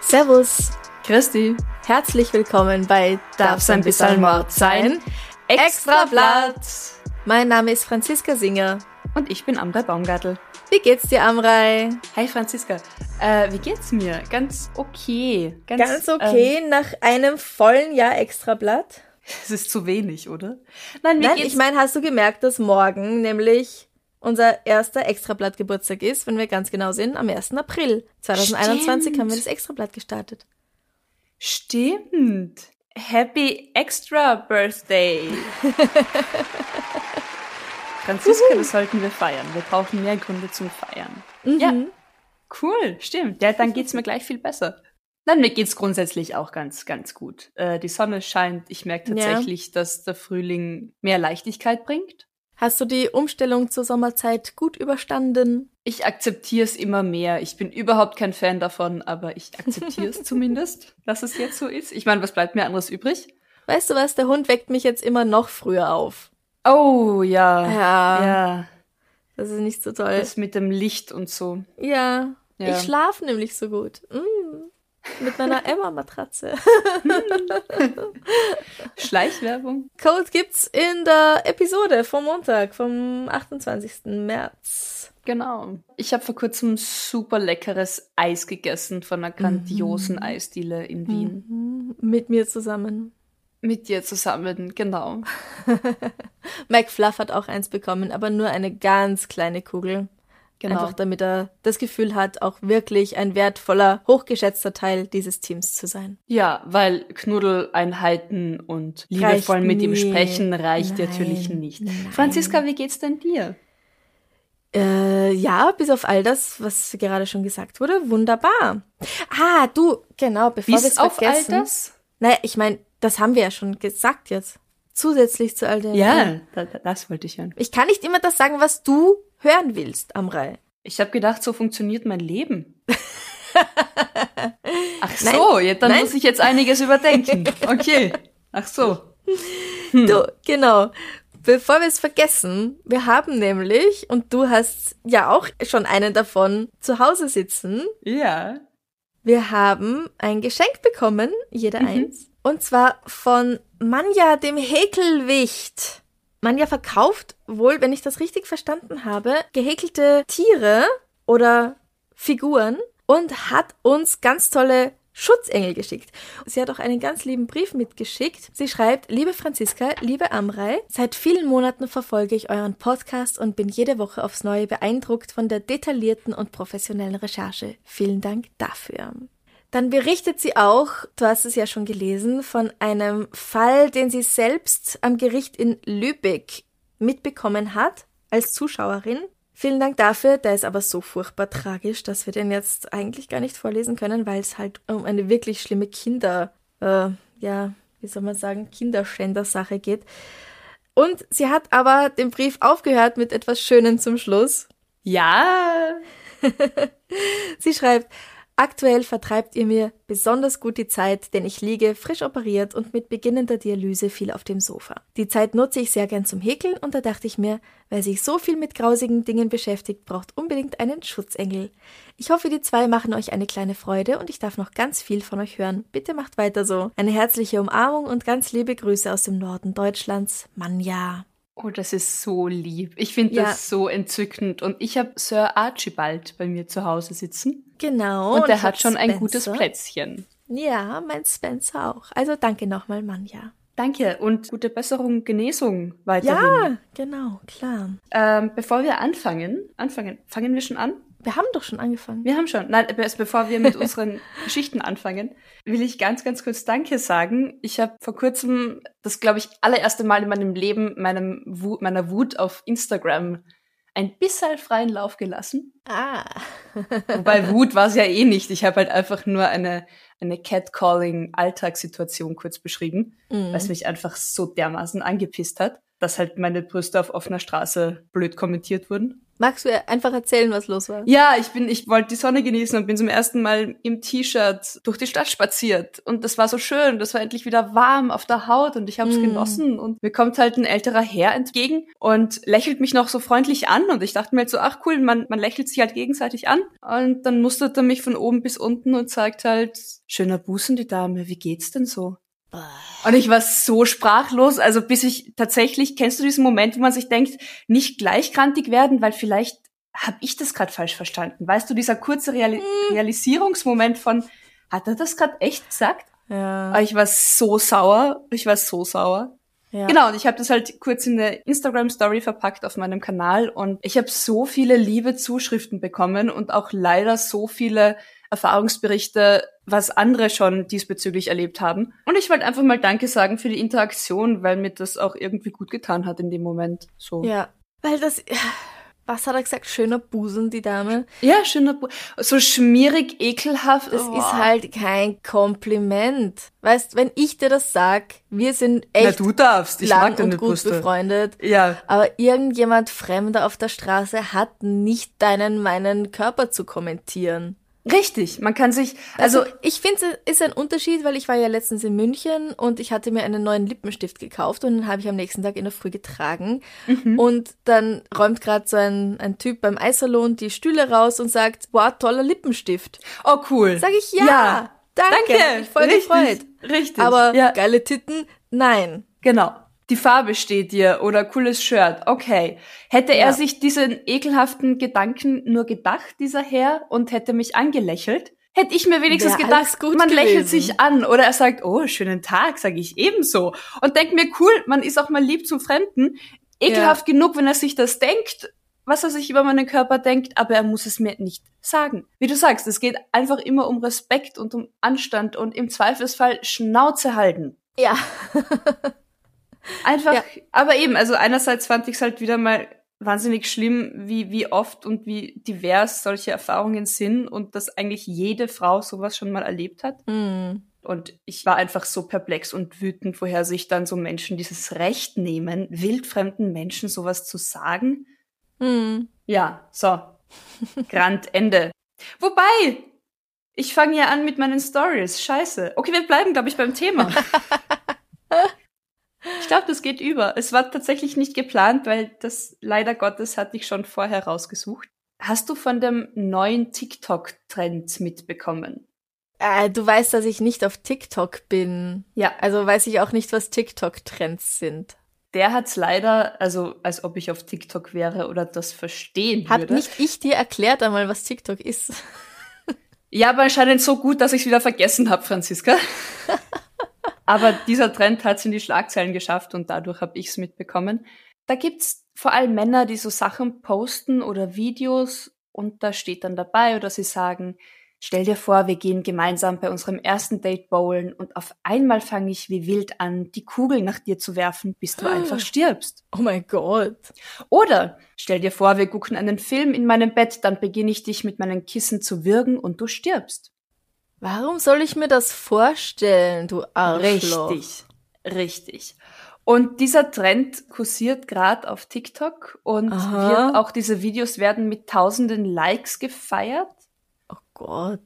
Servus, Christi, herzlich willkommen bei darf's ein bisschen Mord sein? Extrablatt! Mein Name ist Franziska Singer. Und ich bin Amrei Baumgartel. Wie geht's dir, Amrei? Hi Franziska, äh, wie geht's mir? Ganz okay. Ganz okay ähm, nach einem vollen Jahr Extrablatt? Es ist zu wenig, oder? Nein, Nein, ich meine, hast du gemerkt, dass morgen nämlich unser erster Extrablatt-Geburtstag ist, wenn wir ganz genau sind, am 1. April 2021 Stimmt. haben wir das Extrablatt gestartet. Stimmt. Happy Extra Birthday. Franziska, das sollten wir feiern. Wir brauchen mehr Gründe zum Feiern. Ja, cool, stimmt. Ja, dann geht's mir gleich viel besser. Nein, mir geht's grundsätzlich auch ganz, ganz gut. Äh, die Sonne scheint. Ich merke Ja. tatsächlich, dass der Frühling mehr Leichtigkeit bringt. Hast du die Umstellung zur Sommerzeit gut überstanden? Ich akzeptiere es immer mehr. Ich bin überhaupt kein Fan davon, aber ich akzeptiere es zumindest, dass es jetzt so ist. Ich meine, was bleibt mir anderes übrig? Weißt du was, der Hund weckt mich jetzt immer noch früher auf. Oh, ja. Ja, Ja, das ist nicht so toll. das mit dem Licht und so. Ja, Ja. ich schlafe nämlich so gut. Mm, mit meiner Emma-Matratze. Schleichwerbung. Code gibt's in der Episode vom Montag, vom 28. März. Genau. Ich habe vor kurzem super leckeres Eis gegessen von einer grandiosen Eisdiele in Wien. Mhm, Mit mir zusammen. Mit dir zusammen, genau. Mike Fluff hat auch eins bekommen, aber nur eine ganz kleine Kugel. Genau. Einfach damit er das Gefühl hat, auch wirklich ein wertvoller, hochgeschätzter Teil dieses Teams zu sein. Ja, weil Knuddeleinheiten und liebevoll Reicht mit ihm nie. sprechen reicht Nein, natürlich nicht. nein. Franziska, wie geht's denn dir? Äh, ja, bis auf all das, was gerade schon gesagt wurde, wunderbar. Ah, du, genau, bevor wir es Bis auf all vergessen. das? Naja, ich meine, das haben wir ja schon gesagt jetzt. Zusätzlich zu all dem. Ja, da, da, das wollte ich hören. Ich kann nicht immer das sagen, was du hören willst, Amrei. Ich habe gedacht, so funktioniert mein Leben. Ach Nein, so, ja, dann nein. muss ich jetzt einiges überdenken. Okay. Ach so. Du, genau. Bevor wir es vergessen, wir haben nämlich, und du hast ja auch schon einen davon zu Hause sitzen, Ja. wir haben ein Geschenk bekommen, jeder eins. Und zwar von Manja, dem Häkelwicht. Manja verkauft wohl, wenn ich das richtig verstanden habe, gehäkelte Tiere oder Figuren und hat uns ganz tolle Schutzengel geschickt. Sie hat auch einen ganz lieben Brief mitgeschickt. Sie schreibt, liebe Franziska, liebe Amrei, seit vielen Monaten verfolge ich euren Podcast und bin jede Woche aufs Neue beeindruckt von der detaillierten und professionellen Recherche. Vielen Dank dafür. Dann berichtet sie auch, du hast es ja schon gelesen, von einem Fall, den sie selbst am Gericht in Lübeck mitbekommen hat, als Zuschauerin. Vielen Dank dafür, der ist aber so furchtbar tragisch, dass wir den jetzt eigentlich gar nicht vorlesen können, weil es halt um eine wirklich schlimme Kinder, äh, ja, wie soll man sagen, Kinderschänder-Sache geht. Und sie hat aber den Brief aufgehört mit etwas Schönem zum Schluss. Ja. Sie schreibt, aktuell vertreibt ihr mir besonders gut die Zeit, denn ich liege frisch operiert und mit beginnender Dialyse viel auf dem Sofa. Die Zeit nutze ich sehr gern zum Häkeln und da dachte ich mir, wer sich so viel mit grausigen Dingen beschäftigt, braucht unbedingt einen Schutzengel. Ich hoffe, die zwei machen euch eine kleine Freude und ich darf noch ganz viel von euch hören. Bitte macht weiter so. Eine herzliche Umarmung und ganz liebe Grüße aus dem Norden Deutschlands. Manja. Oh, das ist so lieb. Ich finde Ja. das so entzückend. Und ich habe Sir Archibald bei mir zu Hause sitzen. Genau. und der ich hat schon ein gutes Spencer. Plätzchen. Ja, mein Spencer auch. Also danke nochmal, Manja. Danke und gute Besserung, Genesung weiterhin. Ja, genau, klar. Ähm, bevor wir anfangen, anfangen, fangen wir schon an? Wir haben doch schon angefangen. Wir haben schon. Nein, bevor wir mit unseren Geschichten anfangen, will ich ganz, ganz kurz Danke sagen. Ich habe vor kurzem das, glaube ich, allererste Mal in meinem Leben meinem Wut, meiner Wut auf Instagram ein bisschen freien Lauf gelassen. Ah. Wobei Wut war es ja eh nicht. Ich habe halt einfach nur eine, eine Catcalling-Alltagssituation kurz beschrieben, mhm. was mich einfach so dermaßen angepisst hat, dass halt meine Brüste auf offener Straße blöd kommentiert wurden. Magst du einfach erzählen, was los war? Ja, ich bin, ich wollte die Sonne genießen und bin zum ersten Mal im T-Shirt durch die Stadt spaziert. Und das war so schön. Das war endlich wieder warm auf der Haut und ich habe es mm. genossen. Und mir kommt halt ein älterer Herr entgegen und lächelt mich noch so freundlich an. Und ich dachte mir halt so, ach cool, man, man lächelt sich halt gegenseitig an. Und dann mustert er mich von oben bis unten und sagt halt, schöner Busen, die Dame, wie geht's denn so? Und ich war so sprachlos, also bis ich tatsächlich, kennst du diesen Moment, wo man sich denkt, nicht gleichgrantig werden, weil vielleicht habe ich das gerade falsch verstanden. Weißt du, dieser kurze Reali hm. Realisierungsmoment von, hat er das gerade echt gesagt? Ja. Aber ich war so sauer, ich war so sauer. Ja. Genau, und ich habe das halt kurz in eine Instagram-Story verpackt auf meinem Kanal und ich habe so viele liebe Zuschriften bekommen und auch leider so viele Erfahrungsberichte, was andere schon diesbezüglich erlebt haben. Und ich wollte einfach mal Danke sagen für die Interaktion, weil mir das auch irgendwie gut getan hat in dem Moment. So. Ja, weil das. Was hat er gesagt? Schöner Busen, die Dame. Ja, schöner Busen. So schmierig, ekelhaft. Das oh. ist halt kein Kompliment. Weißt, wenn ich dir das sag, wir sind echt Na, du darfst. Ich lang mag deine und gut Brüste. befreundet. Ja. Aber irgendjemand Fremder auf der Straße hat nicht deinen, meinen Körper zu kommentieren. Richtig, man kann sich, also, also ich finde, es ist ein Unterschied, weil ich war ja letztens in München und ich hatte mir einen neuen Lippenstift gekauft und den habe ich am nächsten Tag in der Früh getragen. Mhm. Und dann räumt gerade so ein, ein Typ beim Eissalon die Stühle raus und sagt, wow, toller Lippenstift. Oh, cool. Sag ich, ja, ja. danke, danke. mich voll richtig, gefreut. Richtig. Aber ja. geile Titten, nein. Genau die Farbe steht dir oder cooles Shirt. Okay. Hätte er sich diesen ekelhaften Gedanken nur gedacht, dieser Herr, und hätte mich angelächelt, hätte ich mir wenigstens Wär gedacht, man gewesen. lächelt sich an oder er sagt, oh, schönen Tag, sage ich ebenso. Und denkt mir, cool, man ist auch mal lieb zum Fremden. Ekelhaft ja. genug, wenn er sich das denkt, was er sich über meinen Körper denkt, aber er muss es mir nicht sagen. Wie du sagst, es geht einfach immer um Respekt und um Anstand und im Zweifelsfall Schnauze halten. Ja. Einfach, ja. aber eben, also einerseits fand ich es halt wieder mal wahnsinnig schlimm, wie, wie oft und wie divers solche Erfahrungen sind und dass eigentlich jede Frau sowas schon mal erlebt hat. Mm. Und ich war einfach so perplex und wütend, woher sich dann so Menschen dieses Recht nehmen, wildfremden Menschen sowas zu sagen. Mm. Ja, so. Grand Ende. Wobei, ich fange ja an mit meinen Stories. Scheiße. Okay, wir bleiben, glaube ich, beim Thema. Ich glaube, das geht über. Es war tatsächlich nicht geplant, weil das leider Gottes hatte ich schon vorher rausgesucht. Hast du von dem neuen TikTok-Trend mitbekommen? Äh, du weißt, dass ich nicht auf TikTok bin. Ja. Also weiß ich auch nicht, was TikTok-Trends sind. Der hat's leider, also als ob ich auf TikTok wäre oder das verstehen Hat würde. nicht ich dir erklärt einmal, was TikTok ist? ja, aber anscheinend so gut, dass ich wieder vergessen habe, Franziska. Aber dieser Trend hat es in die Schlagzeilen geschafft und dadurch habe ich es mitbekommen. Da gibt's vor allem Männer, die so Sachen posten oder Videos und da steht dann dabei oder sie sagen, stell dir vor, wir gehen gemeinsam bei unserem ersten Date bowlen und auf einmal fange ich wie wild an, die Kugel nach dir zu werfen, bis du einfach stirbst. Oh mein Gott. Oder stell dir vor, wir gucken einen Film in meinem Bett, dann beginne ich dich mit meinen Kissen zu würgen und du stirbst. Warum soll ich mir das vorstellen, du Arschloch? Richtig, richtig. Und dieser Trend kursiert gerade auf TikTok und wird, auch diese Videos werden mit tausenden Likes gefeiert. Oh Gott.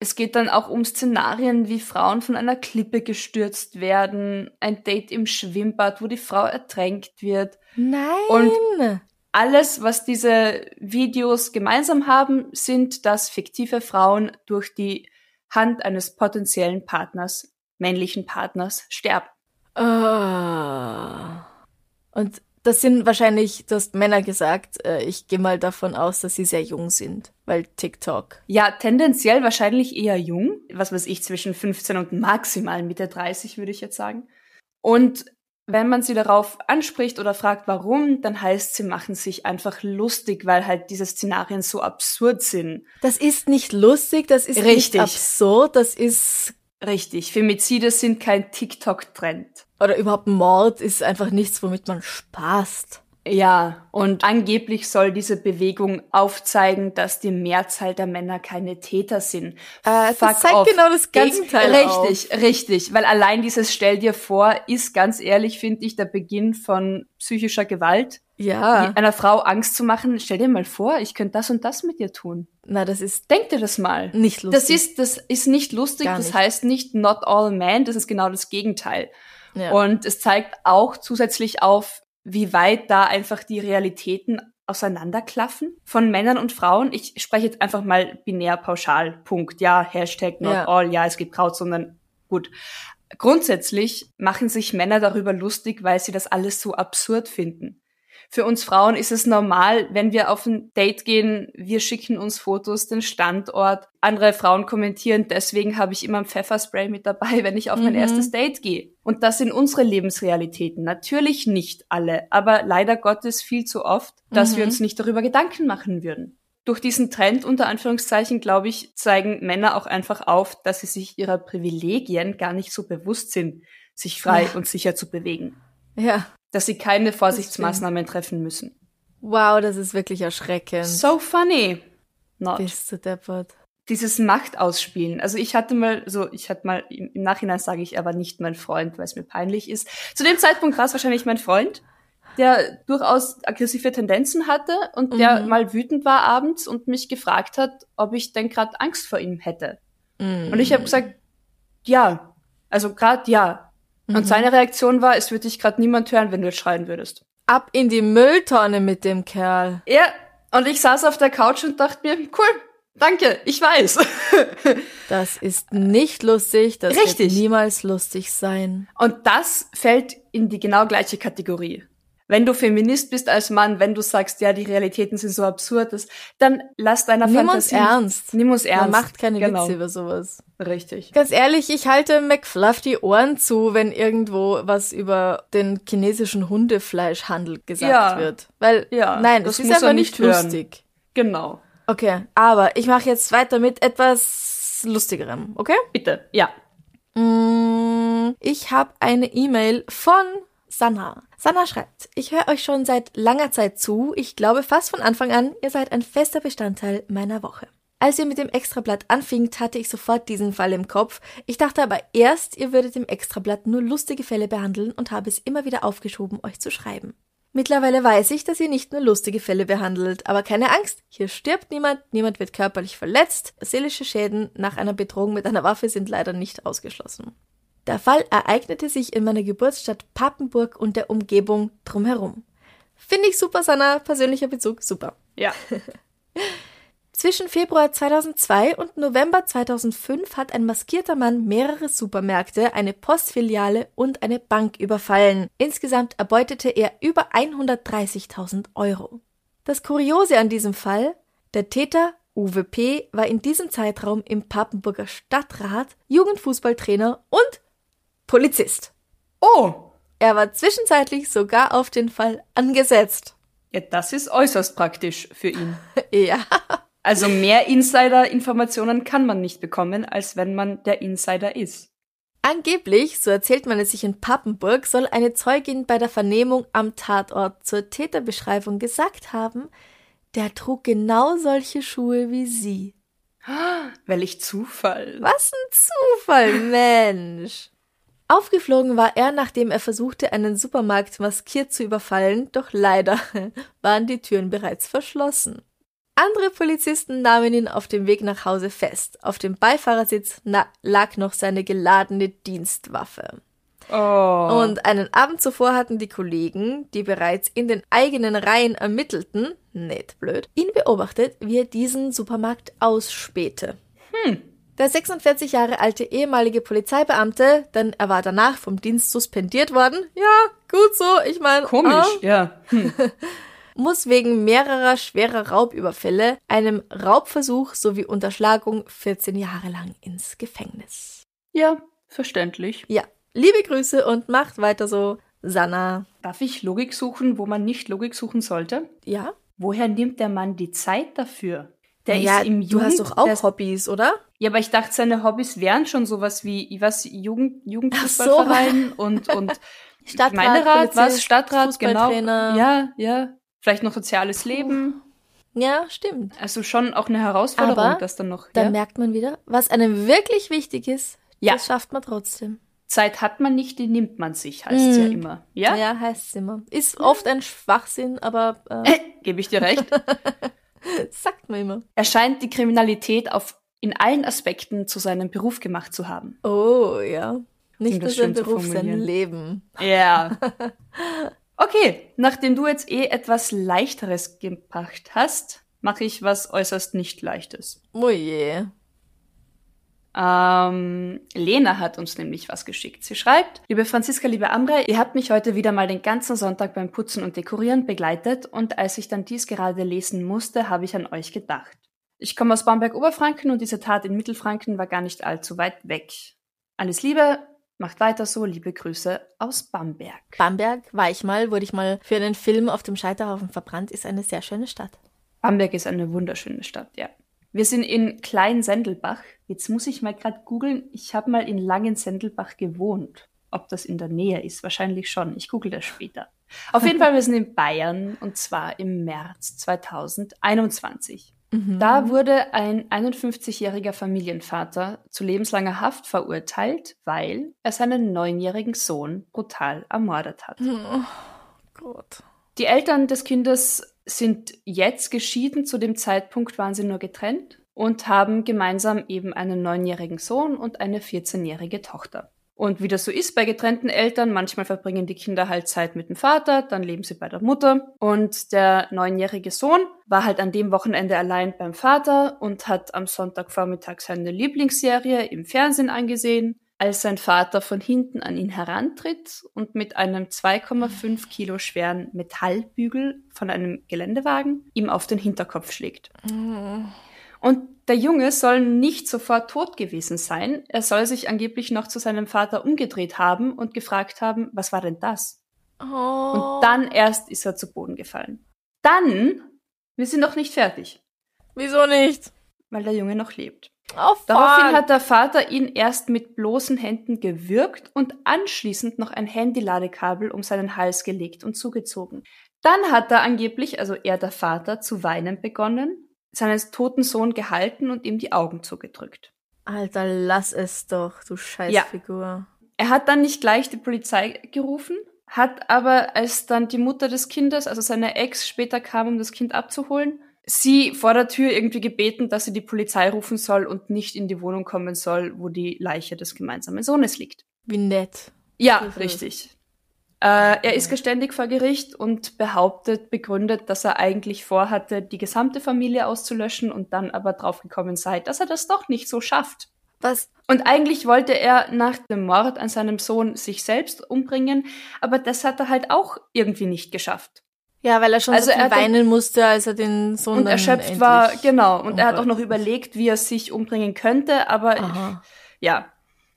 Es geht dann auch um Szenarien, wie Frauen von einer Klippe gestürzt werden, ein Date im Schwimmbad, wo die Frau ertränkt wird. Nein. Und alles, was diese Videos gemeinsam haben, sind, dass fiktive Frauen durch die Hand eines potenziellen Partners, männlichen Partners, sterben. Oh. Und das sind wahrscheinlich, du hast Männer gesagt, äh, ich gehe mal davon aus, dass sie sehr jung sind, weil TikTok. Ja, tendenziell wahrscheinlich eher jung, was weiß ich, zwischen 15 und maximal Mitte 30 würde ich jetzt sagen. Und wenn man sie darauf anspricht oder fragt, warum, dann heißt, sie machen sich einfach lustig, weil halt diese Szenarien so absurd sind. Das ist nicht lustig, das ist Richtig. nicht absurd, das ist Richtig. Femizide sind kein TikTok-Trend. Oder überhaupt Mord ist einfach nichts, womit man spaßt. Ja, und angeblich soll diese Bewegung aufzeigen, dass die Mehrzahl der Männer keine Täter sind. Äh, das zeigt off. genau das Gegenteil. Ganz, richtig, auf. richtig. Weil allein dieses Stell dir vor, ist ganz ehrlich, finde ich, der Beginn von psychischer Gewalt. Ja. Einer Frau Angst zu machen, stell dir mal vor, ich könnte das und das mit dir tun. Na, das ist. Denk dir das mal. Nicht lustig. Das ist, das ist nicht lustig. Gar das nicht. heißt nicht not all men. Das ist genau das Gegenteil. Ja. Und es zeigt auch zusätzlich auf, wie weit da einfach die Realitäten auseinanderklaffen von Männern und Frauen. Ich spreche jetzt einfach mal binär pauschal. Punkt. Ja, Hashtag not ja. all. Ja, es gibt sondern gut. Grundsätzlich machen sich Männer darüber lustig, weil sie das alles so absurd finden. Für uns Frauen ist es normal, wenn wir auf ein Date gehen, wir schicken uns Fotos, den Standort. Andere Frauen kommentieren, deswegen habe ich immer ein Pfefferspray mit dabei, wenn ich auf mein mhm. erstes Date gehe. Und das sind unsere Lebensrealitäten. Natürlich nicht alle, aber leider Gottes viel zu oft, dass mhm. wir uns nicht darüber Gedanken machen würden. Durch diesen Trend unter Anführungszeichen, glaube ich, zeigen Männer auch einfach auf, dass sie sich ihrer Privilegien gar nicht so bewusst sind, sich frei ja. und sicher zu bewegen. Ja dass sie keine Vorsichtsmaßnahmen treffen müssen. Wow, das ist wirklich erschreckend. So funny. Not. Bist du deppert. Dieses Machtausspielen. Also ich hatte mal, so ich hatte mal, im, im Nachhinein sage ich, aber nicht mein Freund, weil es mir peinlich ist. Zu dem Zeitpunkt war es wahrscheinlich mein Freund, der durchaus aggressive Tendenzen hatte und der mhm. mal wütend war abends und mich gefragt hat, ob ich denn gerade Angst vor ihm hätte. Mhm. Und ich habe gesagt, ja. Also gerade ja. Mhm. Und seine Reaktion war, es würde dich gerade niemand hören, wenn du schreien würdest. Ab in die Mülltonne mit dem Kerl. Ja, und ich saß auf der Couch und dachte mir, cool, danke, ich weiß. das ist nicht lustig, das Richtig. wird niemals lustig sein. Und das fällt in die genau gleiche Kategorie wenn du Feminist bist als Mann, wenn du sagst, ja, die Realitäten sind so absurd, das, dann lass deiner Nimm Fantasie. Nimm uns ernst. Nimm uns ernst. Man macht keine genau. Witze über sowas. Richtig. Ganz ehrlich, ich halte McFluff die Ohren zu, wenn irgendwo was über den chinesischen Hundefleischhandel gesagt ja. wird. Weil, ja, nein, das ist einfach nicht hören. lustig. Genau. Okay, aber ich mache jetzt weiter mit etwas Lustigerem, okay? Bitte, ja. Mm, ich habe eine E-Mail von Sanna. Sanna schreibt, ich höre euch schon seit langer Zeit zu. Ich glaube fast von Anfang an, ihr seid ein fester Bestandteil meiner Woche. Als ihr mit dem Extrablatt anfingt, hatte ich sofort diesen Fall im Kopf. Ich dachte aber erst, ihr würdet im Extrablatt nur lustige Fälle behandeln und habe es immer wieder aufgeschoben, euch zu schreiben. Mittlerweile weiß ich, dass ihr nicht nur lustige Fälle behandelt, aber keine Angst, hier stirbt niemand, niemand wird körperlich verletzt, seelische Schäden nach einer Bedrohung mit einer Waffe sind leider nicht ausgeschlossen. Der Fall ereignete sich in meiner Geburtsstadt Papenburg und der Umgebung drumherum. Finde ich super, Sanna. Persönlicher Bezug, super. Ja. Zwischen Februar 2002 und November 2005 hat ein maskierter Mann mehrere Supermärkte, eine Postfiliale und eine Bank überfallen. Insgesamt erbeutete er über 130.000 Euro. Das Kuriose an diesem Fall, der Täter Uwe P. war in diesem Zeitraum im Papenburger Stadtrat, Jugendfußballtrainer und Polizist. Oh! Er war zwischenzeitlich sogar auf den Fall angesetzt. Ja, das ist äußerst praktisch für ihn. ja. Also mehr Insider-Informationen kann man nicht bekommen, als wenn man der Insider ist. Angeblich, so erzählt man es sich in Pappenburg, soll eine Zeugin bei der Vernehmung am Tatort zur Täterbeschreibung gesagt haben, der trug genau solche Schuhe wie sie. Welch Zufall. Was ein Zufall, Mensch. Aufgeflogen war er, nachdem er versuchte, einen Supermarkt maskiert zu überfallen, doch leider waren die Türen bereits verschlossen. Andere Polizisten nahmen ihn auf dem Weg nach Hause fest. Auf dem Beifahrersitz lag noch seine geladene Dienstwaffe. Oh. Und einen Abend zuvor hatten die Kollegen, die bereits in den eigenen Reihen ermittelten, nicht blöd, ihn beobachtet, wie er diesen Supermarkt ausspähte. Hm. Der 46 Jahre alte ehemalige Polizeibeamte, denn er war danach vom Dienst suspendiert worden. Ja, gut so, ich meine. Komisch, oh, ja. Hm. muss wegen mehrerer schwerer Raubüberfälle, einem Raubversuch sowie Unterschlagung 14 Jahre lang ins Gefängnis. Ja, verständlich. Ja. Liebe Grüße und macht weiter so. Sanna. Darf ich Logik suchen, wo man nicht Logik suchen sollte? Ja? Woher nimmt der Mann die Zeit dafür? Der ja, ist im Jugend, du hast doch auch Hobbys, oder? Ja, aber ich dachte, seine Hobbys wären schon sowas wie, was, Jugend, Jugendfußballverein so. und, und Stadtrat, was, Stadtrat, genau. Ja, ja. Vielleicht noch soziales Leben. Ja, stimmt. Also schon auch eine Herausforderung, aber das dann noch. Dann ja? merkt man wieder, was einem wirklich wichtig ist, ja. das schafft man trotzdem. Zeit hat man nicht, die nimmt man sich, heißt es mm. ja immer. Ja, ja heißt es immer. Ist oft ein Schwachsinn, aber. Äh. Gebe ich dir recht. Sagt man immer. Er scheint die Kriminalität auf, in allen Aspekten zu seinem Beruf gemacht zu haben. Oh, ja. Nicht nur sein Beruf, sein Leben. Ja. Okay, nachdem du jetzt eh etwas Leichteres gebracht hast, mache ich was äußerst nicht Leichtes. Oh je. Ähm, Lena hat uns nämlich was geschickt. Sie schreibt, liebe Franziska, liebe Amra, ihr habt mich heute wieder mal den ganzen Sonntag beim Putzen und Dekorieren begleitet und als ich dann dies gerade lesen musste, habe ich an euch gedacht. Ich komme aus Bamberg-Oberfranken und diese Tat in Mittelfranken war gar nicht allzu weit weg. Alles Liebe, Macht weiter so, liebe Grüße aus Bamberg. Bamberg war ich mal, wurde ich mal für einen Film auf dem Scheiterhaufen verbrannt, ist eine sehr schöne Stadt. Bamberg ist eine wunderschöne Stadt, ja. Wir sind in Kleinsendelbach. Jetzt muss ich mal gerade googeln. Ich habe mal in Langensendelbach gewohnt. Ob das in der Nähe ist, wahrscheinlich schon. Ich google das später. Auf jeden Fall, wir sind in Bayern und zwar im März 2021. Mhm. Da wurde ein 51-jähriger Familienvater zu lebenslanger Haft verurteilt, weil er seinen neunjährigen Sohn brutal ermordet hat. Oh Gott. Die Eltern des Kindes sind jetzt geschieden. Zu dem Zeitpunkt waren sie nur getrennt und haben gemeinsam eben einen neunjährigen Sohn und eine 14-jährige Tochter. Und wie das so ist bei getrennten Eltern, manchmal verbringen die Kinder halt Zeit mit dem Vater, dann leben sie bei der Mutter. Und der neunjährige Sohn war halt an dem Wochenende allein beim Vater und hat am Sonntagvormittag seine Lieblingsserie im Fernsehen angesehen, als sein Vater von hinten an ihn herantritt und mit einem 2,5 Kilo schweren Metallbügel von einem Geländewagen ihm auf den Hinterkopf schlägt. Mhm. Und der Junge soll nicht sofort tot gewesen sein. Er soll sich angeblich noch zu seinem Vater umgedreht haben und gefragt haben, was war denn das? Oh. Und dann erst ist er zu Boden gefallen. Dann, wir sind noch nicht fertig. Wieso nicht? Weil der Junge noch lebt. Oh, Daraufhin hat der Vater ihn erst mit bloßen Händen gewürgt und anschließend noch ein Handyladekabel um seinen Hals gelegt und zugezogen. Dann hat er angeblich, also er der Vater, zu weinen begonnen seines toten Sohn gehalten und ihm die Augen zugedrückt. Alter, lass es doch, du Scheißfigur. Ja. Er hat dann nicht gleich die Polizei gerufen, hat aber, als dann die Mutter des Kindes, also seine Ex, später kam, um das Kind abzuholen, sie vor der Tür irgendwie gebeten, dass sie die Polizei rufen soll und nicht in die Wohnung kommen soll, wo die Leiche des gemeinsamen Sohnes liegt. Wie nett. Ja, richtig. Äh, er ist geständig vor Gericht und behauptet, begründet, dass er eigentlich vorhatte, die gesamte Familie auszulöschen und dann aber draufgekommen sei, dass er das doch nicht so schafft. Was? Und eigentlich wollte er nach dem Mord an seinem Sohn sich selbst umbringen, aber das hat er halt auch irgendwie nicht geschafft. Ja, weil er schon also so er weinen musste, als er den Sohn und erschöpft war, genau. Und oh er hat auch noch überlegt, wie er sich umbringen könnte, aber Aha. ja,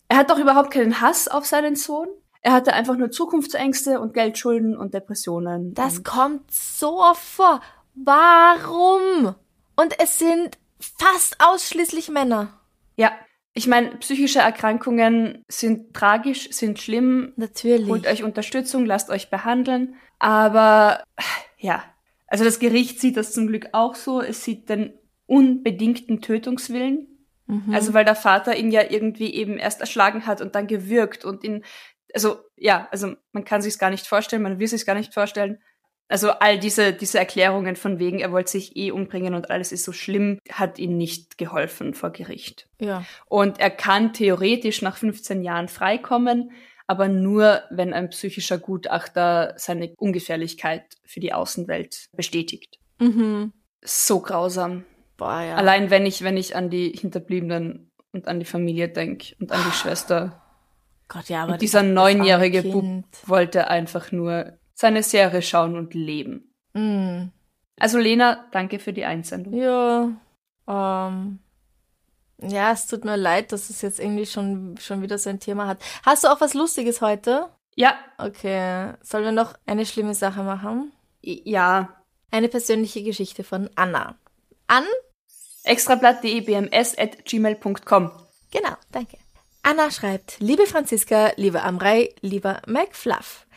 er hat doch überhaupt keinen Hass auf seinen Sohn. Er hatte einfach nur Zukunftsängste und Geldschulden und Depressionen. Das und kommt so oft vor. Warum? Und es sind fast ausschließlich Männer. Ja. Ich meine, psychische Erkrankungen sind tragisch, sind schlimm. Natürlich. Holt euch Unterstützung, lasst euch behandeln. Aber ja, also das Gericht sieht das zum Glück auch so. Es sieht den unbedingten Tötungswillen. Mhm. Also weil der Vater ihn ja irgendwie eben erst erschlagen hat und dann gewürgt und ihn also ja, also man kann sich gar nicht vorstellen, man will sich gar nicht vorstellen. Also all diese, diese Erklärungen von wegen, er wollte sich eh umbringen und alles ist so schlimm, hat ihm nicht geholfen vor Gericht. Ja. Und er kann theoretisch nach 15 Jahren freikommen, aber nur, wenn ein psychischer Gutachter seine Ungefährlichkeit für die Außenwelt bestätigt. Mhm. So grausam. Boah, ja. Allein wenn ich, wenn ich an die Hinterbliebenen und an die Familie denke und an die Schwester. Gott, ja, aber und dieser neunjährige Bub wollte einfach nur seine Serie schauen und leben. Mm. Also Lena, danke für die Einsendung. Ja, ähm, ja, es tut mir leid, dass es jetzt irgendwie schon, schon wieder so ein Thema hat. Hast du auch was Lustiges heute? Ja. Okay. Sollen wir noch eine schlimme Sache machen? Ja. Eine persönliche Geschichte von Anna. An? extrablatt.debms.gmail.com Genau, danke. Anna schreibt, liebe Franziska, liebe Amrei, lieber McFluff.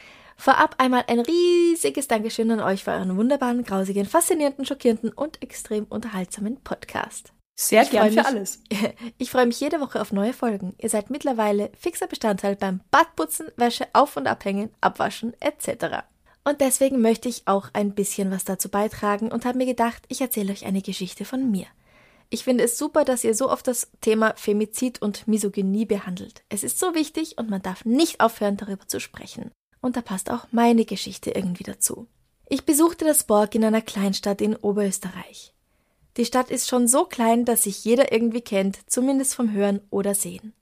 Vorab einmal ein riesiges Dankeschön an euch für euren wunderbaren, grausigen, faszinierenden, schockierenden und extrem unterhaltsamen Podcast. Sehr Ich gern freu für mich- alles. Ich freue mich jede Woche auf neue Folgen. Ihr seid mittlerweile fixer Bestandteil beim Badputzen, Wäsche auf- und abhängen, abwaschen etc. Und deswegen möchte ich auch ein bisschen was dazu beitragen und habe mir gedacht, ich erzähle euch eine Geschichte von mir. Ich finde es super, dass ihr so oft das Thema Femizid und Misogynie behandelt. Es ist so wichtig und man darf nicht aufhören, darüber zu sprechen. Und da passt auch meine Geschichte irgendwie dazu. Ich besuchte das Borg in einer Kleinstadt in Oberösterreich. Die Stadt ist schon so klein, dass sich jeder irgendwie kennt, zumindest vom Hören oder Sehen.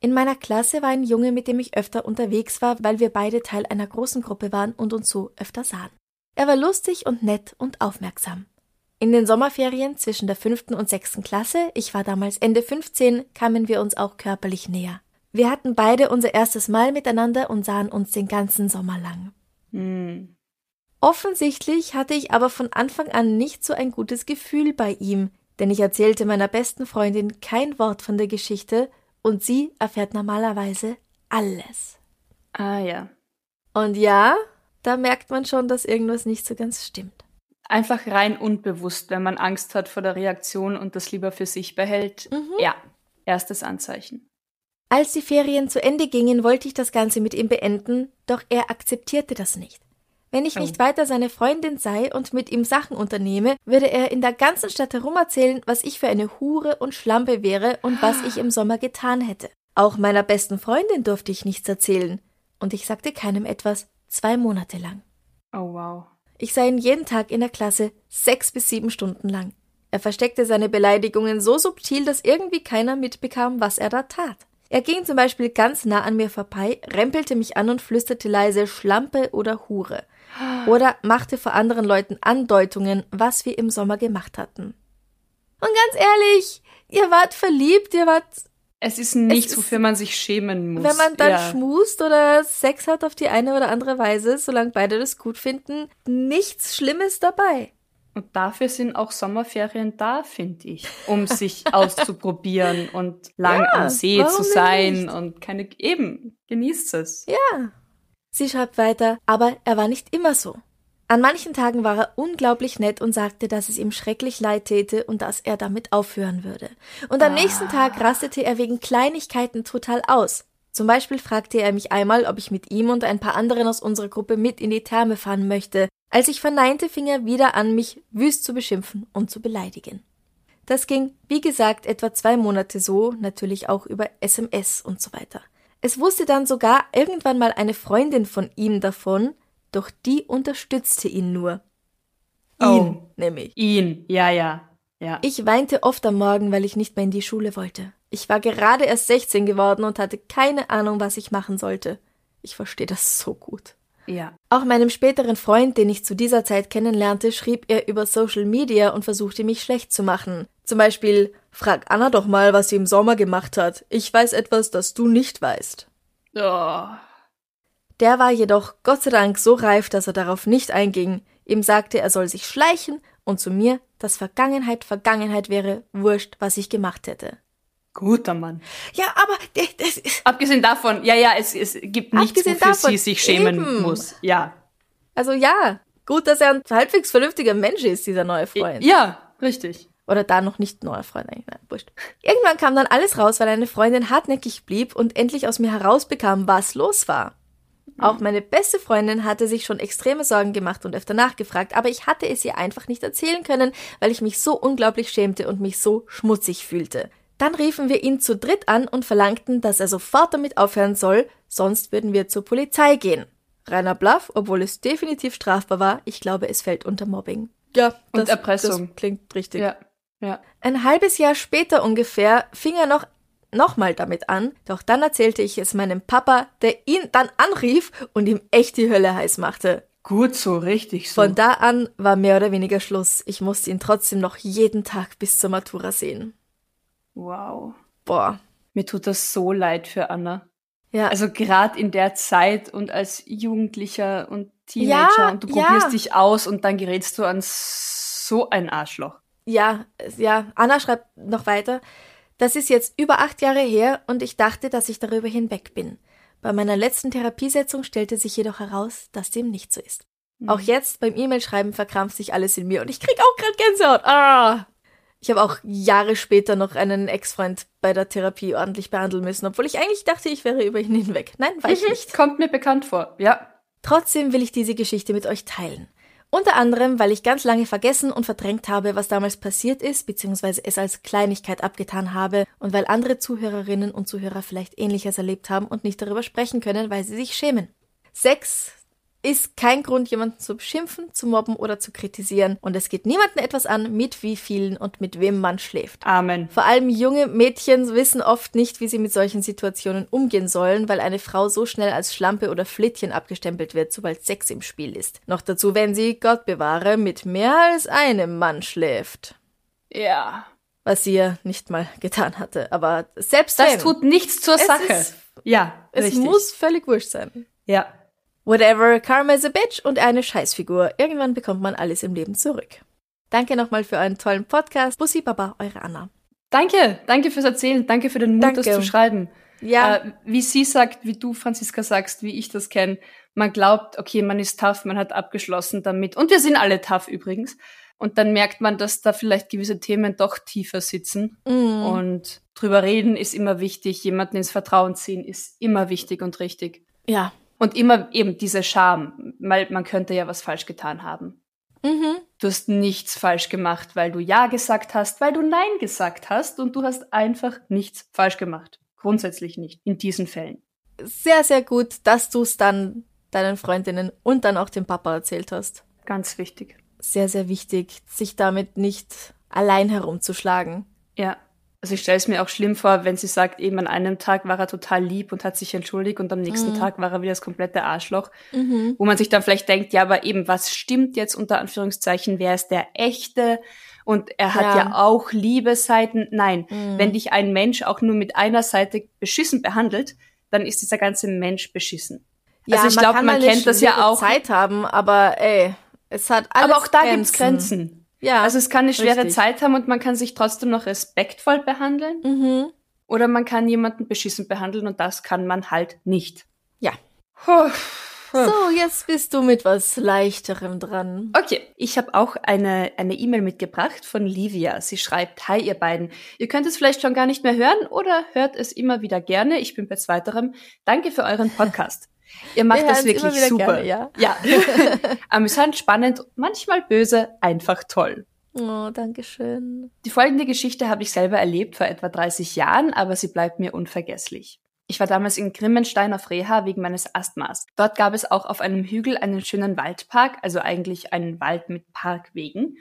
In meiner Klasse war ein Junge, mit dem ich öfter unterwegs war, weil wir beide Teil einer großen Gruppe waren und uns so öfter sahen. Er war lustig und nett und aufmerksam. In den Sommerferien zwischen der fünften und sechsten Klasse, ich war damals Ende 15, kamen wir uns auch körperlich näher. Wir hatten beide unser erstes Mal miteinander und sahen uns den ganzen Sommer lang. Hm. Offensichtlich hatte ich aber von Anfang an nicht so ein gutes Gefühl bei ihm, denn ich erzählte meiner besten Freundin kein Wort von der Geschichte und sie erfährt normalerweise alles. Ah ja. Und ja, da merkt man schon, dass irgendwas nicht so ganz stimmt. Einfach rein unbewusst, wenn man Angst hat vor der Reaktion und das lieber für sich behält. Mhm. Ja, erstes Anzeichen. Als die Ferien zu Ende gingen, wollte ich das Ganze mit ihm beenden, doch er akzeptierte das nicht. Wenn ich Oh. nicht weiter seine Freundin sei und mit ihm Sachen unternehme, würde er in der ganzen Stadt herumerzählen, was ich für eine Hure und Schlampe wäre und was ich im Sommer getan hätte. Auch meiner besten Freundin durfte ich nichts erzählen. Und ich sagte keinem etwas, zwei Monate lang. Oh wow. Ich sah ihn jeden Tag in der Klasse sechs bis sieben Stunden lang. Er versteckte seine Beleidigungen so subtil, dass irgendwie keiner mitbekam, was er da tat. Er ging zum Beispiel ganz nah an mir vorbei, rempelte mich an und flüsterte leise Schlampe oder Hure. Oder machte vor anderen Leuten Andeutungen, was wir im Sommer gemacht hatten. Und ganz ehrlich, ihr wart verliebt, ihr wart, Es ist nichts, ist- wofür man sich schämen muss. wenn man dann ja. schmust oder Sex hat auf die eine oder andere Weise, solange beide das gut finden, nichts Schlimmes dabei. Und dafür sind auch Sommerferien da, finde ich, um sich auszuprobieren und lang Ja, am See zu sein nicht? und keine eben genießt es. Ja. Sie schreibt weiter, aber er war nicht immer so. An manchen Tagen war er unglaublich nett und sagte, dass es ihm schrecklich leid täte und dass er damit aufhören würde. Und am nächsten Tag rastete er wegen Kleinigkeiten total aus. Zum Beispiel fragte er mich einmal, ob ich mit ihm und ein paar anderen aus unserer Gruppe mit in die Therme fahren möchte. Als ich verneinte, fing er wieder an, mich wüst zu beschimpfen und zu beleidigen. Das ging, wie gesagt, etwa zwei Monate so, natürlich auch über SMS und so weiter. Es wusste dann sogar irgendwann mal eine Freundin von ihm davon, doch die unterstützte ihn nur. Ihn, Oh. nämlich. Ihn, ja, ja, ja. Ich weinte oft am Morgen, weil ich nicht mehr in die Schule wollte. Ich war gerade erst 16 geworden und hatte keine Ahnung, was ich machen sollte. Ich verstehe das so gut. Ja. Auch meinem späteren Freund, den ich zu dieser Zeit kennenlernte, schrieb er über Social Media und versuchte mich schlecht zu machen. Zum Beispiel, frag Anna doch mal, was sie im Sommer gemacht hat. Ich weiß etwas, das du nicht weißt. Oh. Der war jedoch Gott sei Dank so reif, dass er darauf nicht einging. Ihm sagte, er soll sich schleichen und zu mir, dass Vergangenheit Vergangenheit wäre, wurscht, was ich gemacht hätte. Guter Mann. Ja, aber das, ist, Abgesehen davon, ja, ja, es, es gibt nichts, wofür davon, sie sich schämen eben. muss. Ja. also ja, gut, dass er ein halbwegs vernünftiger Mensch ist, dieser neue Freund. Ja, richtig. Oder da noch nicht neuer Freund, eigentlich, nein, wurscht. Irgendwann kam dann alles raus, weil eine Freundin hartnäckig blieb und endlich aus mir herausbekam, was los war. Auch meine beste Freundin hatte sich schon extreme Sorgen gemacht und öfter nachgefragt, aber ich hatte es ihr einfach nicht erzählen können, weil ich mich so unglaublich schämte und mich so schmutzig fühlte. Dann riefen wir ihn zu dritt an und verlangten, dass er sofort damit aufhören soll, sonst würden wir zur Polizei gehen. Reiner Bluff, obwohl es definitiv strafbar war, ich glaube, es fällt unter Mobbing. Ja, Und Erpressung. Das klingt richtig. Ja, ja. Ein halbes Jahr später ungefähr fing er noch nochmal damit an, doch dann erzählte ich es meinem Papa, der ihn dann anrief und ihm echt die Hölle heiß machte. Gut so, richtig so. Von da an war mehr oder weniger Schluss. Ich musste ihn trotzdem noch jeden Tag bis zur Matura sehen. Wow. Boah. Mir tut das so leid für Anna. Ja. Also gerade in der Zeit und als Jugendlicher und Teenager ja, und du probierst ja. dich aus und dann gerätst du an so ein Arschloch. Ja, ja. Anna schreibt noch weiter. Das ist jetzt über acht Jahre her und ich dachte, dass ich darüber hinweg bin. Bei meiner letzten Therapiesetzung stellte sich jedoch heraus, dass dem nicht so ist. Mhm. Auch jetzt beim E-Mail-Schreiben verkrampft sich alles in mir und ich krieg auch gerade Gänsehaut. Ah! Ich habe auch Jahre später noch einen Ex-Freund bei der Therapie ordentlich behandeln müssen, obwohl ich eigentlich dachte, ich wäre über ihn hinweg. Nein, war ich mhm. nicht. Kommt mir bekannt vor, ja. Trotzdem will ich diese Geschichte mit euch teilen. Unter anderem, weil ich ganz lange vergessen und verdrängt habe, was damals passiert ist, beziehungsweise es als Kleinigkeit abgetan habe und weil andere Zuhörerinnen und Zuhörer vielleicht ähnliches erlebt haben und nicht darüber sprechen können, weil sie sich schämen. Sex ist kein Grund, jemanden zu beschimpfen, zu mobben oder zu kritisieren. Und es geht niemanden etwas an, mit wie vielen und mit wem man schläft. Amen. Vor allem junge Mädchen wissen oft nicht, wie sie mit solchen Situationen umgehen sollen, weil eine Frau so schnell als Schlampe oder Flittchen abgestempelt wird, sobald Sex im Spiel ist. Noch dazu, wenn sie, Gott bewahre, mit mehr als einem Mann schläft. Ja. Was sie ja nicht mal getan hatte. Aber selbst das wenn, tut nichts zur Sache. Ist, ja, es richtig. muss völlig wurscht sein. Ja. Whatever, Karma is a bitch und eine Scheißfigur. Irgendwann bekommt man alles im Leben zurück. Danke nochmal für euren tollen Podcast. Bussi Baba, eure Anna. Danke, danke fürs Erzählen, danke für den Mut, danke. das zu schreiben. Ja. Äh, wie sie sagt, wie du, Franziska, sagst, wie ich das kenne, man glaubt, okay, man ist tough, man hat abgeschlossen damit. Und wir sind alle tough übrigens. Und dann merkt man, dass da vielleicht gewisse Themen doch tiefer sitzen. Mm. Und drüber reden ist immer wichtig, jemanden ins Vertrauen ziehen ist immer wichtig und richtig. Ja, und immer eben diese Scham, weil man könnte ja was falsch getan haben. Mhm. Du hast nichts falsch gemacht, weil du Ja gesagt hast, weil du Nein gesagt hast und du hast einfach nichts falsch gemacht. Grundsätzlich nicht, in diesen Fällen. Sehr, sehr gut, dass du es dann deinen Freundinnen und dann auch dem Papa erzählt hast. Ganz wichtig. Sehr, sehr wichtig, sich damit nicht allein herumzuschlagen. Ja. Also ich stelle es mir auch schlimm vor, wenn sie sagt, eben an einem Tag war er total lieb und hat sich entschuldigt und am nächsten mhm. Tag war er wieder das komplette Arschloch. Mhm. Wo man sich dann vielleicht denkt, ja, aber eben, was stimmt jetzt unter Anführungszeichen? Wer ist der Echte? Und er hat ja, ja auch Liebesseiten. Nein, mhm. wenn dich ein Mensch auch nur mit einer Seite beschissen behandelt, dann ist dieser ganze Mensch beschissen. Ja, also ich glaube, man, man kennt das ja auch. Zeit haben, aber ey, es hat alles Aber auch da Grenzen. gibt's Grenzen. Ja. Also es kann eine schwere richtig. Zeit haben und man kann sich trotzdem noch respektvoll behandeln. Mhm. Oder man kann jemanden beschissen behandeln und das kann man halt nicht. Ja. Puh. So, jetzt bist du mit was Leichterem dran. Okay, ich habe auch eine eine E-Mail mitgebracht von Livia. Sie schreibt: Hi ihr beiden. Ihr könnt es vielleicht schon gar nicht mehr hören oder hört es immer wieder gerne. Ich bin bei zweiterem. Danke für euren Podcast. Ihr macht das wirklich super. Gerne, ja. ja. Amüsant, spannend, manchmal böse, einfach toll. Oh, danke schön. Die folgende Geschichte habe ich selber erlebt vor etwa 30 Jahren, aber sie bleibt mir unvergesslich. Ich war damals in Grimmenstein auf Reha wegen meines Asthmas. Dort gab es auch auf einem Hügel einen schönen Waldpark, also eigentlich einen Wald mit Parkwegen.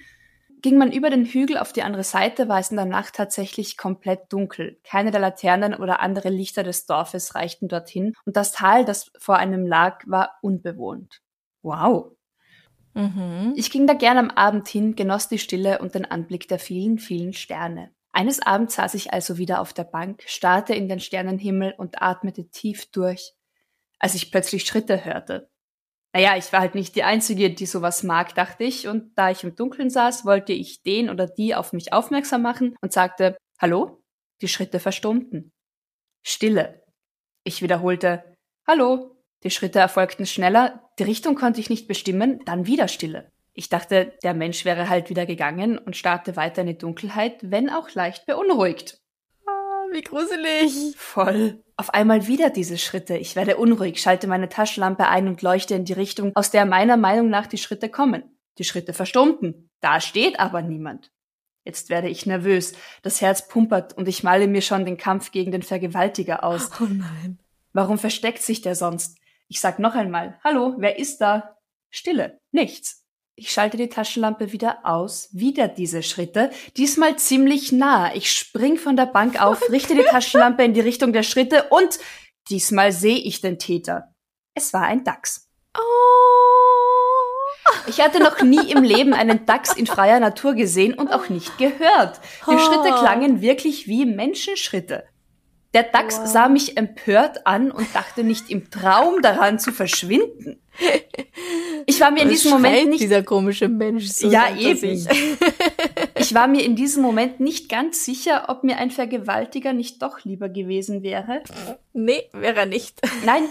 Ging man über den Hügel auf die andere Seite, war es in der Nacht tatsächlich komplett dunkel. Keine der Laternen oder andere Lichter des Dorfes reichten dorthin und das Tal, das vor einem lag, war unbewohnt. Wow. Mhm. Ich ging da gern am Abend hin, genoss die Stille und den Anblick der vielen, vielen Sterne. Eines Abends saß ich also wieder auf der Bank, starrte in den Sternenhimmel und atmete tief durch, als ich plötzlich Schritte hörte. Naja, ich war halt nicht die Einzige, die sowas mag, dachte ich, und da ich im Dunkeln saß, wollte ich den oder die auf mich aufmerksam machen und sagte, Hallo? Die Schritte verstummten. Stille. Ich wiederholte, Hallo? Die Schritte erfolgten schneller, die Richtung konnte ich nicht bestimmen, dann wieder Stille. Ich dachte, der Mensch wäre halt wieder gegangen und starrte weiter in die Dunkelheit, wenn auch leicht beunruhigt. Wie gruselig. Voll. Auf einmal wieder diese Schritte. Ich werde unruhig, schalte meine Taschenlampe ein und leuchte in die Richtung, aus der meiner Meinung nach die Schritte kommen. Die Schritte verstummten. Da steht aber niemand. Jetzt werde ich nervös. Das Herz pumpert und ich male mir schon den Kampf gegen den Vergewaltiger aus. Oh nein. Warum versteckt sich der sonst? Ich sag noch einmal, hallo, wer ist da? Stille, nichts. Ich schalte die Taschenlampe wieder aus, wieder diese Schritte, diesmal ziemlich nah. Ich spring von der Bank auf, richte die Taschenlampe in die Richtung der Schritte und diesmal sehe ich den Täter. Es war ein Dachs. Oh. Ich hatte noch nie im Leben einen Dachs in freier Natur gesehen und auch nicht gehört. Die Schritte klangen wirklich wie Menschenschritte. Der Dachs wow. sah mich empört an und dachte nicht im Traum daran zu verschwinden. Ich war mir in diesem Moment nicht dieser komische Mensch so Ja, eben. ich war mir in diesem Moment nicht ganz sicher, ob mir ein Vergewaltiger nicht doch lieber gewesen wäre. Nee, wäre er nicht. Nein,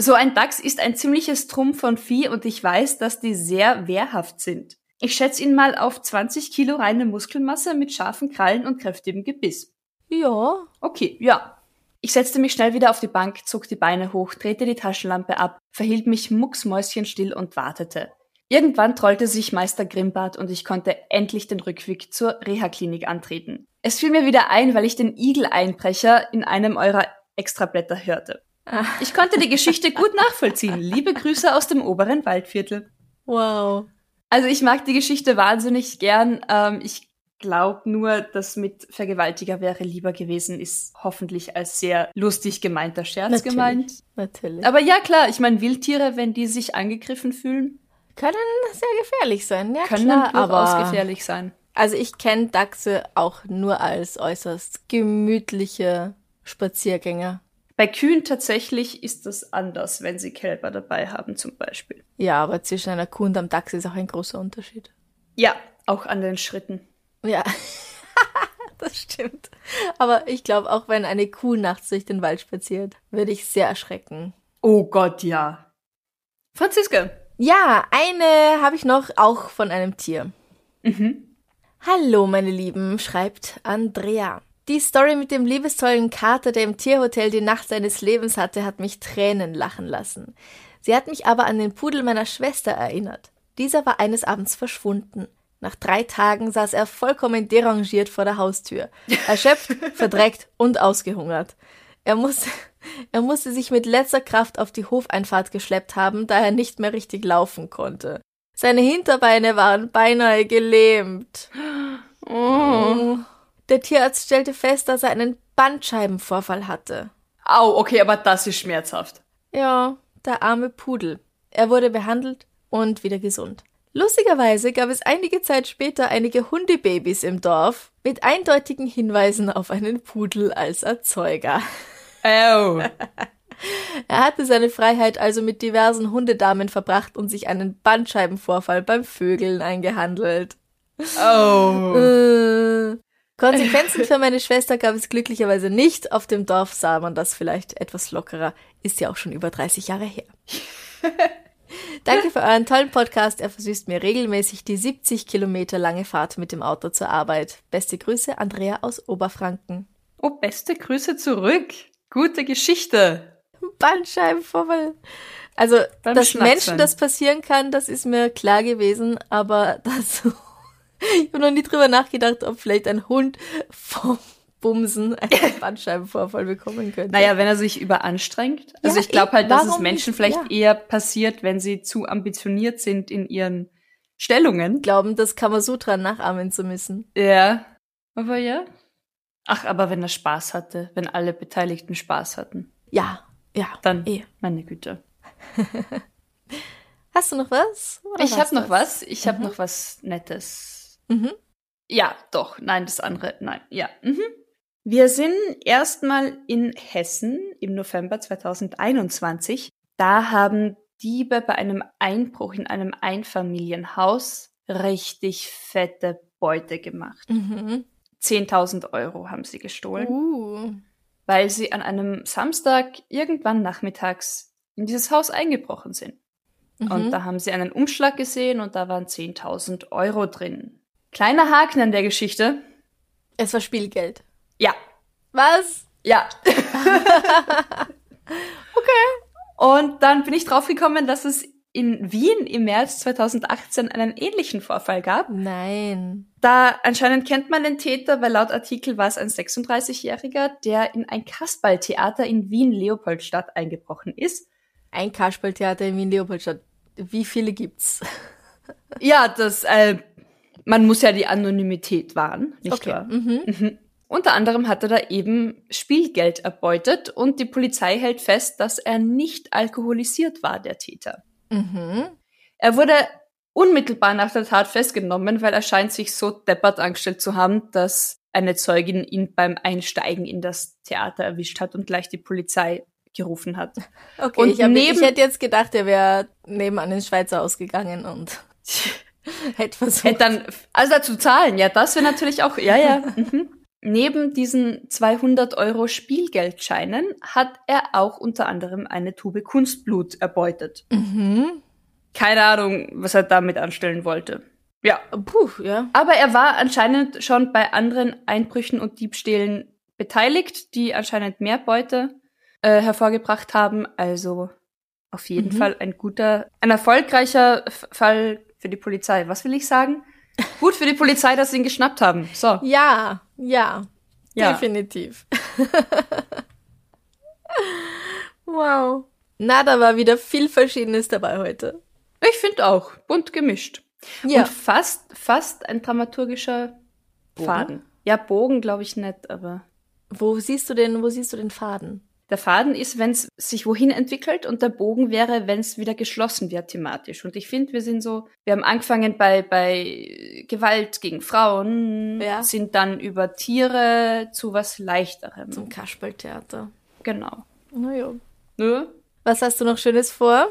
so ein Dachs ist ein ziemliches Trumpf von Vieh und ich weiß, dass die sehr wehrhaft sind. Ich schätze ihn mal auf 20 Kilo reine Muskelmasse mit scharfen Krallen und kräftigem Gebiss. Ja. Okay, ja. Ich setzte mich schnell wieder auf die Bank, zog die Beine hoch, drehte die Taschenlampe ab, verhielt mich mucksmäuschenstill und wartete. Irgendwann trollte sich Meister Grimbart und ich konnte endlich den Rückweg zur Reha-Klinik antreten. Es fiel mir wieder ein, weil ich den Igel-Einbrecher in einem eurer Extrablätter hörte. Ah. Ich konnte die Geschichte gut nachvollziehen. Liebe Grüße aus dem oberen Waldviertel. Wow. Also ich mag die Geschichte wahnsinnig gern. Ähm, ich glaube nur, dass mit Vergewaltiger wäre lieber gewesen, ist hoffentlich als sehr lustig gemeinter Scherz natürlich, gemeint. Natürlich. Aber ja, klar, ich meine, Wildtiere, wenn die sich angegriffen fühlen, können sehr gefährlich sein. Ja, können klar, aber gefährlich sein. Also ich kenne Dachse auch nur als äußerst gemütliche Spaziergänger. Bei Kühen tatsächlich ist das anders, wenn sie Kälber dabei haben zum Beispiel. Ja, aber zwischen einer Kuh und einem Dachs ist auch ein großer Unterschied. Ja, auch an den Schritten. Ja, das stimmt. Aber ich glaube, auch wenn eine Kuh nachts durch den Wald spaziert, würde ich sehr erschrecken. Oh Gott, ja. Franziska. Ja, eine habe ich noch, auch von einem Tier. Mhm. Hallo, meine Lieben, schreibt Andrea. Die Story mit dem liebestollen Kater, der im Tierhotel die Nacht seines Lebens hatte, hat mich Tränen lachen lassen. Sie hat mich aber an den Pudel meiner Schwester erinnert. Dieser war eines Abends verschwunden. Nach drei Tagen saß er vollkommen derangiert vor der Haustür, erschöpft, verdreckt und ausgehungert. Er musste, er musste sich mit letzter Kraft auf die Hofeinfahrt geschleppt haben, da er nicht mehr richtig laufen konnte. Seine Hinterbeine waren beinahe gelähmt. Oh. Der Tierarzt stellte fest, dass er einen Bandscheibenvorfall hatte. Au, okay, aber das ist schmerzhaft. Ja, der arme Pudel. Er wurde behandelt und wieder gesund. Lustigerweise gab es einige Zeit später einige Hundebabys im Dorf mit eindeutigen Hinweisen auf einen Pudel als Erzeuger. Oh. er hatte seine Freiheit also mit diversen Hundedamen verbracht und sich einen Bandscheibenvorfall beim Vögeln eingehandelt. Oh. Äh, Konsequenzen für meine Schwester gab es glücklicherweise nicht. Auf dem Dorf sah man das vielleicht etwas lockerer. Ist ja auch schon über 30 Jahre her. Danke für euren tollen Podcast. Er versüßt mir regelmäßig die 70 Kilometer lange Fahrt mit dem Auto zur Arbeit. Beste Grüße, Andrea aus Oberfranken. Oh, beste Grüße zurück. Gute Geschichte. Bandscheibenvorfall. Also, Beim dass Menschen das passieren kann, das ist mir klar gewesen, aber das ich habe noch nie drüber nachgedacht, ob vielleicht ein Hund vom Bumsen einen Bandscheibenvorfall bekommen könnte. Naja, wenn er sich überanstrengt. Also ja, ich glaube halt, dass es Menschen nicht? vielleicht ja. eher passiert, wenn sie zu ambitioniert sind in ihren Stellungen. Glauben, das Kamasutra nachahmen zu müssen. Ja. Aber ja. Ach, aber wenn er Spaß hatte, wenn alle Beteiligten Spaß hatten. Ja, ja. Dann, eh. meine Güte. Hast du noch was? ich habe noch was. Ich mhm. habe noch was Nettes. Mhm. Ja, doch. Nein, das andere, nein. Ja. Mhm. Wir sind erstmal in Hessen im November 2021. Da haben Diebe bei einem Einbruch in einem Einfamilienhaus richtig fette Beute gemacht. Mhm. 10.000 Euro haben sie gestohlen. Uh. Weil sie an einem Samstag irgendwann nachmittags in dieses Haus eingebrochen sind. Mhm. Und da haben sie einen Umschlag gesehen und da waren 10.000 Euro drin. Kleiner Haken an der Geschichte. Es war Spielgeld. Ja. Was? Ja. okay. Und dann bin ich draufgekommen, dass es in Wien im März 2018 einen ähnlichen Vorfall gab. Nein. Da anscheinend kennt man den Täter, weil laut Artikel war es ein 36-Jähriger, der in ein Kasperltheater in Wien-Leopoldstadt eingebrochen ist. Ein Kasperltheater in Wien-Leopoldstadt. Wie viele gibt's? ja, das äh, man muss ja die Anonymität wahren, nicht okay. wahr? Mhm. Mhm. Unter anderem hat er da eben Spielgeld erbeutet und die Polizei hält fest, dass er nicht alkoholisiert war, der Täter. Mhm. Er wurde unmittelbar nach der Tat festgenommen, weil er scheint sich so deppert angestellt zu haben, dass eine Zeugin ihn beim Einsteigen in das Theater erwischt hat und gleich die Polizei gerufen hat. Okay, und ich, hab, neben, ich hätte jetzt gedacht, er wäre nebenan ins Schweizer ausgegangen und hätte versucht. Hätte dann, also dazu zahlen, ja, das wäre natürlich auch, ja, ja. Mhm. Neben diesen 200 Euro Spielgeldscheinen hat er auch unter anderem eine Tube Kunstblut erbeutet. Mhm. Keine Ahnung, was er damit anstellen wollte. Ja. Puh, ja. Aber er war anscheinend schon bei anderen Einbrüchen und Diebstählen beteiligt, die anscheinend mehr Beute äh, hervorgebracht haben. Also auf jeden mhm. Fall ein guter, ein erfolgreicher Fall für die Polizei. Was will ich sagen? Gut für die Polizei, dass sie ihn geschnappt haben. So. Ja, ja, ja. definitiv. wow. Na, da war wieder viel Verschiedenes dabei heute. Ich finde auch. Bunt gemischt. Ja. Und fast, fast ein dramaturgischer Bogen? Faden. Ja, Bogen glaube ich nicht, aber. Wo siehst du denn, wo siehst du den Faden? Der Faden ist, wenn es sich wohin entwickelt und der Bogen wäre, wenn es wieder geschlossen wird thematisch. Und ich finde, wir sind so, wir haben angefangen bei, bei Gewalt gegen Frauen, ja. sind dann über Tiere zu was Leichterem. Zum Kasperltheater. Genau. Naja. Ja. Was hast du noch Schönes vor?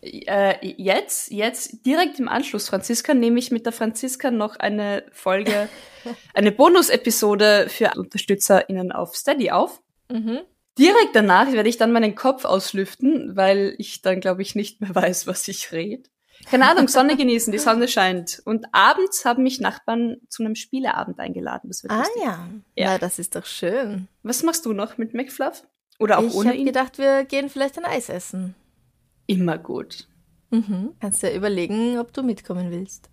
Äh, jetzt, jetzt direkt im Anschluss, Franziska, nehme ich mit der Franziska noch eine Folge, eine Bonus-Episode für UnterstützerInnen auf Steady auf. Mhm. Direkt danach werde ich dann meinen Kopf auslüften, weil ich dann, glaube ich, nicht mehr weiß, was ich rede. Keine Ahnung, Sonne genießen, die Sonne scheint. Und abends haben mich Nachbarn zu einem Spieleabend eingeladen. Das wird ah lustig. ja. ja, Na, das ist doch schön. Was machst du noch mit McFluff? Oder auch ich ohne ihn? Ich habe gedacht, wir gehen vielleicht ein Eis essen. Immer gut. Mhm. Kannst du ja überlegen, ob du mitkommen willst.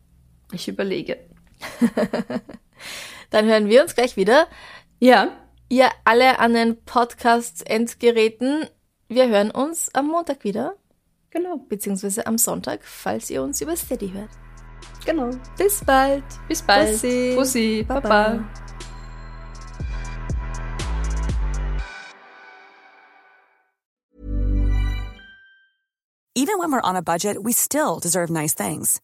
Ich überlege. Dann hören wir uns gleich wieder. Ja ihr alle an den Podcast-Endgeräten. Wir hören uns am Montag wieder. Genau. Beziehungsweise am Sonntag, falls ihr uns über Steady hört. Genau. Bis bald. Bis bald. Bussi. Bussi. Baba. Baba. Even when we're on a budget, we still deserve nice things.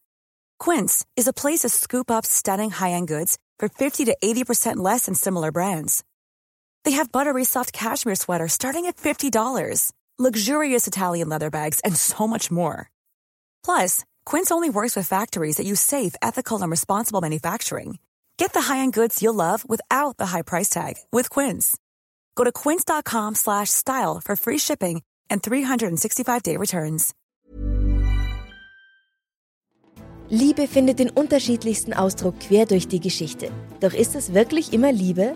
Quince is a place to scoop up stunning high-end goods for 50 to 80% less than similar brands. They have buttery soft cashmere sweaters starting at $50, luxurious Italian leather bags, and so much more. Plus, Quince only works with factories that use safe, ethical, and responsible manufacturing. Get the high-end goods you'll love without the high price tag with Quince. Go to quince.com/style for free shipping and 365-day returns. Liebe findet den unterschiedlichsten Ausdruck quer durch die Geschichte. Doch ist es wirklich immer Liebe?